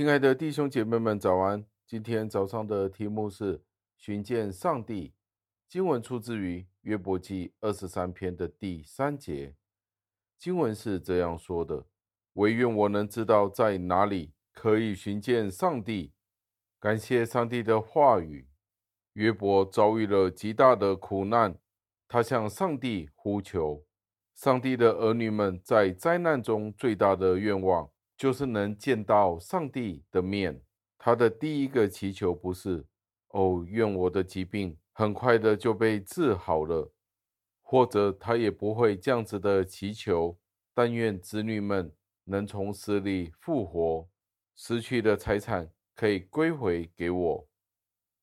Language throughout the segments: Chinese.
亲爱的弟兄姐妹们，早安！今天早上的题目是寻见上帝。经文出自于约伯记二十三篇的第三节。经文是这样说的：“惟愿我能知道在哪里可以寻见上帝。”感谢上帝的话语。约伯遭遇了极大的苦难，他向上帝呼求。上帝的儿女们在灾难中最大的愿望，就是能见到上帝的面。他的第一个祈求不是“哦，愿我的疾病很快的就被治好了”，或者他也不会这样子的祈求。但愿子女们能从死里复活，失去的财产可以归回给我。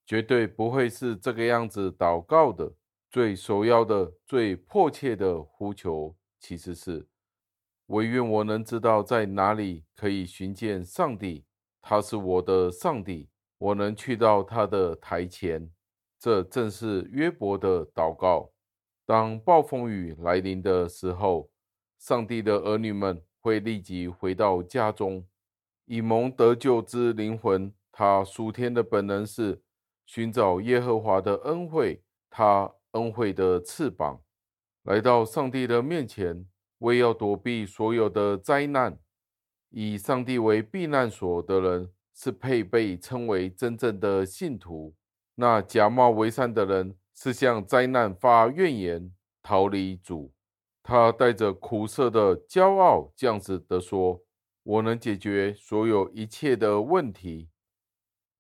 绝对不会是这个样子祷告的。最首要的、最迫切的呼求，其实是。惟愿我能知道在哪里可以寻见上帝，他是我的上帝，我能去到他的台前。这正是约伯的祷告。当暴风雨来临的时候，上帝的儿女们会立即回到家中。以蒙得救之灵魂，他属天的本能是寻找耶和华的恩惠，他恩惠的翅膀，来到上帝的面前。为要躲避所有的灾难，以上帝为避难所的人，是配被称为真正的信徒。那假冒为善的人，是向灾难发怨言，逃离主。他带着苦涩的骄傲，这样子的说：“我能解决所有一切的问题。”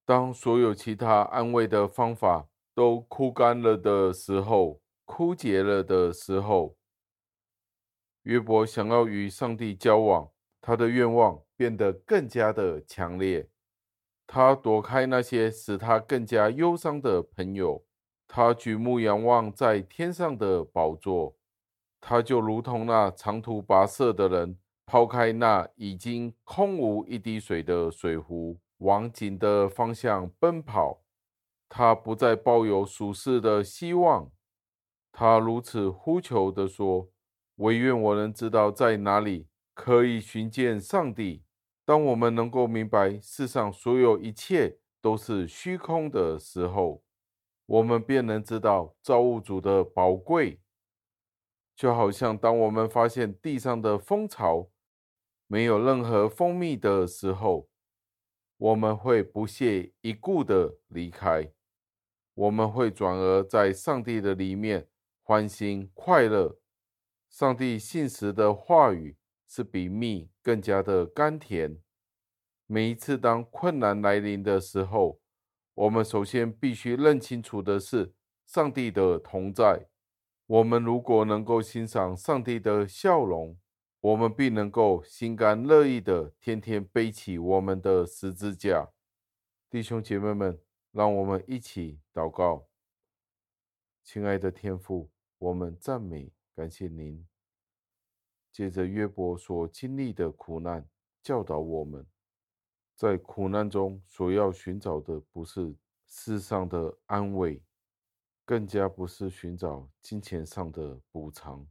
当所有其他安慰的方法都枯干了的时候，枯竭了的时候。约伯想要与上帝交往，他的愿望变得更加的强烈。他躲开那些使他更加忧伤的朋友，他举目仰望在天上的宝座，他就如同那长途跋涉的人，抛开那已经空无一滴水的水壶，往井的方向奔跑。他不再抱有属世的希望，他如此呼求地说。惟愿我能知道在哪里可以寻见上帝。当我们能够明白世上所有一切都是虚空的时候，我们便能知道造物主的宝贵。就好像当我们发现地上的蜂巢没有任何蜂蜜的时候，我们会不屑一顾的离开。我们会转而在上帝的里面欢欣快乐。上帝信实的话语是比蜜更加的甘甜。每一次当困难来临的时候，我们首先必须认清楚的是上帝的同在。我们如果能够欣赏上帝的笑容，我们必能够心甘乐意的天天背起我们的十字架。弟兄姐妹们，让我们一起祷告。亲爱的天父，我们赞美。感谢您，借着约伯所经历的苦难，教导我们，在苦难中所要寻找的不是世上的安慰，更加不是寻找金钱上的补偿。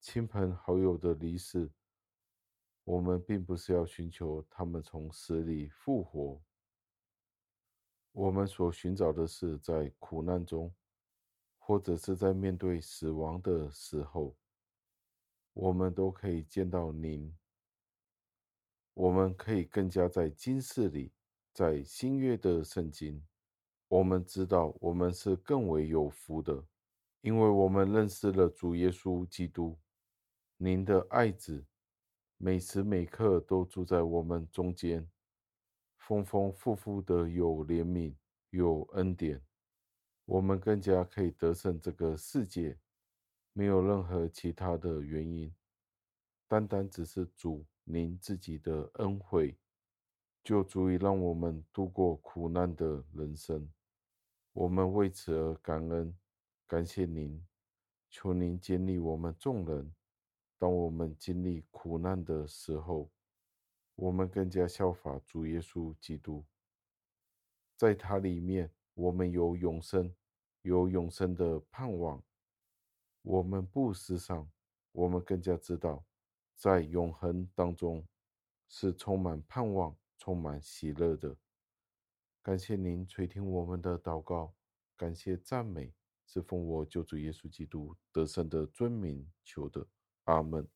亲朋好友的离世，我们并不是要寻求他们从死里复活，我们所寻找的是在苦难中。或者是在面对死亡的时候，我们都可以见到您。我们可以更加在今世里，在新约的圣经，我们知道我们是更为有福的，因为我们认识了主耶稣基督，您的爱子，每时每刻都住在我们中间，丰丰富富的有怜悯，有恩典。我们更加可以得胜这个世界，没有任何其他的原因，单单只是主您自己的恩惠，就足以让我们度过苦难的人生。我们为此而感恩，感谢您，求您坚立我们众人。当我们经历苦难的时候，我们更加效法主耶稣基督，在他里面。我们有永生，有永生的盼望。我们不失丧，我们更加知道，在永恒当中是充满盼望、充满喜乐的。感谢您垂听我们的祷告，感谢赞美，是奉我救主耶稣基督得胜的尊名求的，阿门。